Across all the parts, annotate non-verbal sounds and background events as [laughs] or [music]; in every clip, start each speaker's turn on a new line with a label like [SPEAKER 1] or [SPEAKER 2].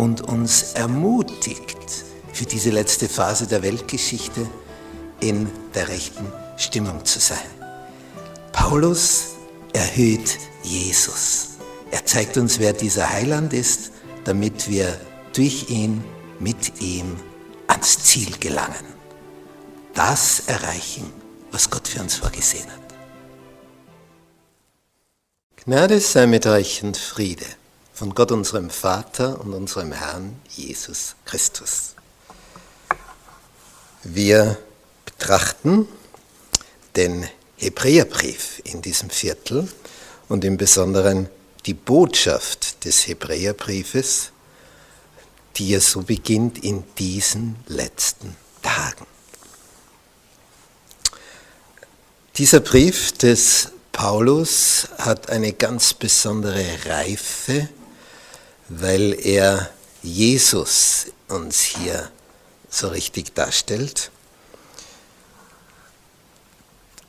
[SPEAKER 1] und uns ermutigt, für diese letzte Phase der Weltgeschichte in der rechten Stimmung zu sein. Paulus erhöht Jesus. Er zeigt uns, wer dieser Heiland ist, damit wir durch ihn, mit ihm ans Ziel gelangen. Das erreichen, was Gott für uns vorgesehen hat. Gnade sei mit euch und Friede von Gott unserem Vater und unserem Herrn Jesus Christus. Wir betrachten den Hebräerbrief in diesem Viertel und im Besonderen die Botschaft des Hebräerbriefes, die ja so beginnt in diesen letzten Tagen. Dieser Brief des Paulus hat eine ganz besondere Reife, weil er Jesus uns hier so richtig darstellt.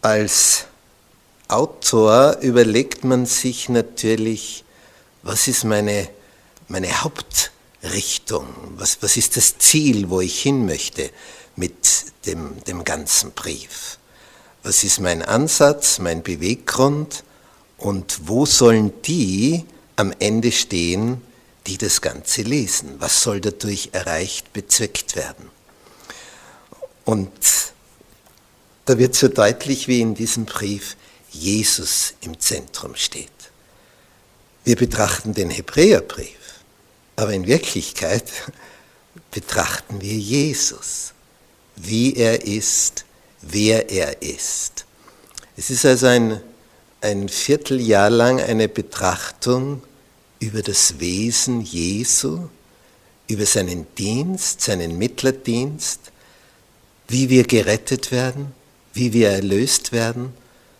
[SPEAKER 1] Als Autor überlegt man sich natürlich, was ist meine, meine Hauptrichtung, was, was ist das Ziel, wo ich hin möchte mit dem, dem ganzen Brief? Was ist mein Ansatz, mein Beweggrund? Und wo sollen die am Ende stehen, die das Ganze lesen? Was soll dadurch erreicht, bezweckt werden? Und da wird so deutlich, wie in diesem Brief Jesus im Zentrum steht. Wir betrachten den Hebräerbrief, aber in Wirklichkeit [laughs] betrachten wir Jesus, wie er ist, wer er ist. Es ist also ein, ein Vierteljahr lang eine Betrachtung über das Wesen Jesu, über seinen Dienst, seinen Mittlerdienst, wie wir gerettet werden, wie wir erlöst werden,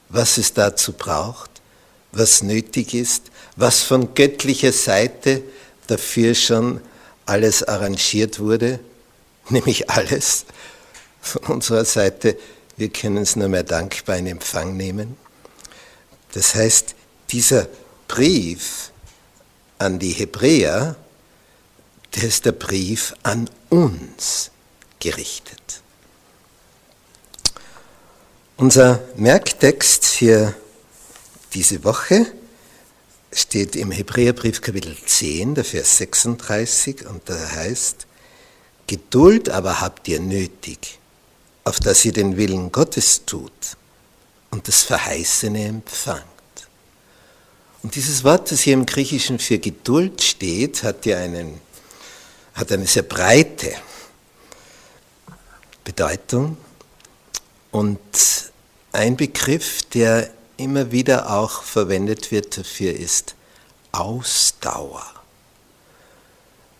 [SPEAKER 1] was es dazu braucht, was nötig ist, was von göttlicher Seite dafür schon alles arrangiert wurde, [laughs] nämlich alles, von unserer Seite, wir können es nur mehr dankbar in Empfang nehmen. Das heißt, dieser Brief an die Hebräer, der ist der Brief an uns gerichtet. Unser Merktext hier diese Woche steht im Hebräerbrief Kapitel 10, der Vers 36, und da heißt, Geduld aber habt ihr nötig, auf dass ihr den Willen Gottes tut und das Verheißene empfangt. Und dieses Wort, das hier im Griechischen für Geduld steht, hat ja einen, hat eine sehr breite Bedeutung und ein Begriff, der immer wieder auch verwendet wird dafür, ist Ausdauer.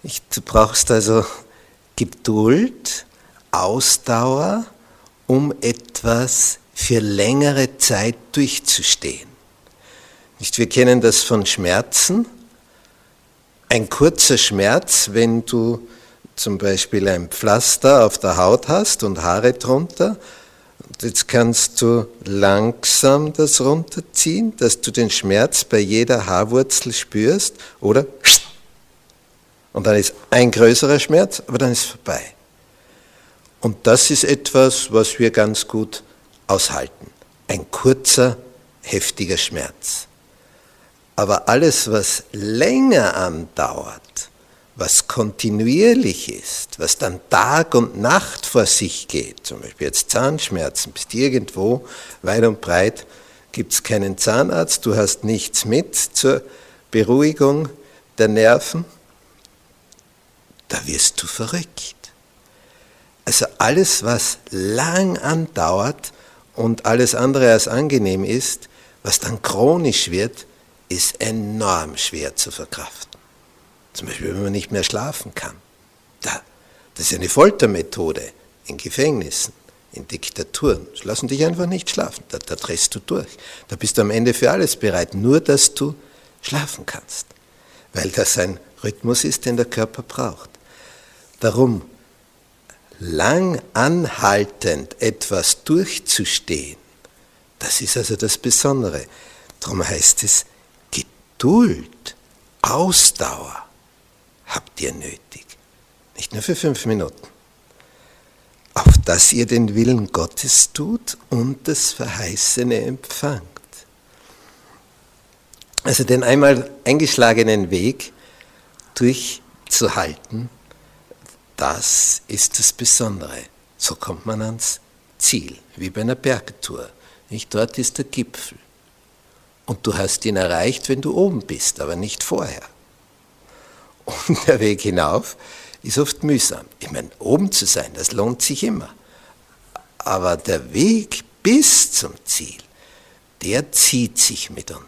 [SPEAKER 1] Du brauchst also Geduld, Ausdauer, um etwas für längere Zeit durchzustehen. Nicht, wir kennen das von Schmerzen. Ein kurzer Schmerz, wenn du zum Beispiel ein Pflaster auf der Haut hast und Haare drunter, und jetzt kannst du langsam das runterziehen, dass du den Schmerz bei jeder Haarwurzel spürst, oder? Und dann ist ein größerer Schmerz, aber dann ist es vorbei. Und das ist etwas, was wir ganz gut aushalten. Ein kurzer, heftiger Schmerz. Aber alles, was länger andauert, was kontinuierlich ist, was dann Tag und Nacht vor sich geht, zum Beispiel jetzt Zahnschmerzen, bist irgendwo weit und breit, gibt es keinen Zahnarzt, du hast nichts mit zur Beruhigung der Nerven, da wirst du verrückt. Also alles, was lang andauert und alles andere als angenehm ist, was dann chronisch wird, ist enorm schwer zu verkraften. Zum Beispiel, wenn man nicht mehr schlafen kann. Das ist eine Foltermethode in Gefängnissen, in Diktaturen. Sie lassen dich einfach nicht schlafen, da, da drehst du durch. Da bist du am Ende für alles bereit, nur dass du schlafen kannst, weil das ein Rhythmus ist, den der Körper braucht. Darum, lang anhaltend etwas durchzustehen, das ist also das Besondere. Darum heißt es, Geduld, Ausdauer habt ihr nötig. Nicht nur für fünf Minuten. Auf dass ihr den Willen Gottes tut und das Verheißene empfangt. Also den einmal eingeschlagenen Weg durchzuhalten, das ist das Besondere. So kommt man ans Ziel, wie bei einer Bergtour. Nicht dort ist der Gipfel. Und du hast ihn erreicht, wenn du oben bist, aber nicht vorher. Und der Weg hinauf ist oft mühsam. Ich meine, oben zu sein, das lohnt sich immer. Aber der Weg bis zum Ziel, der zieht sich mitunter.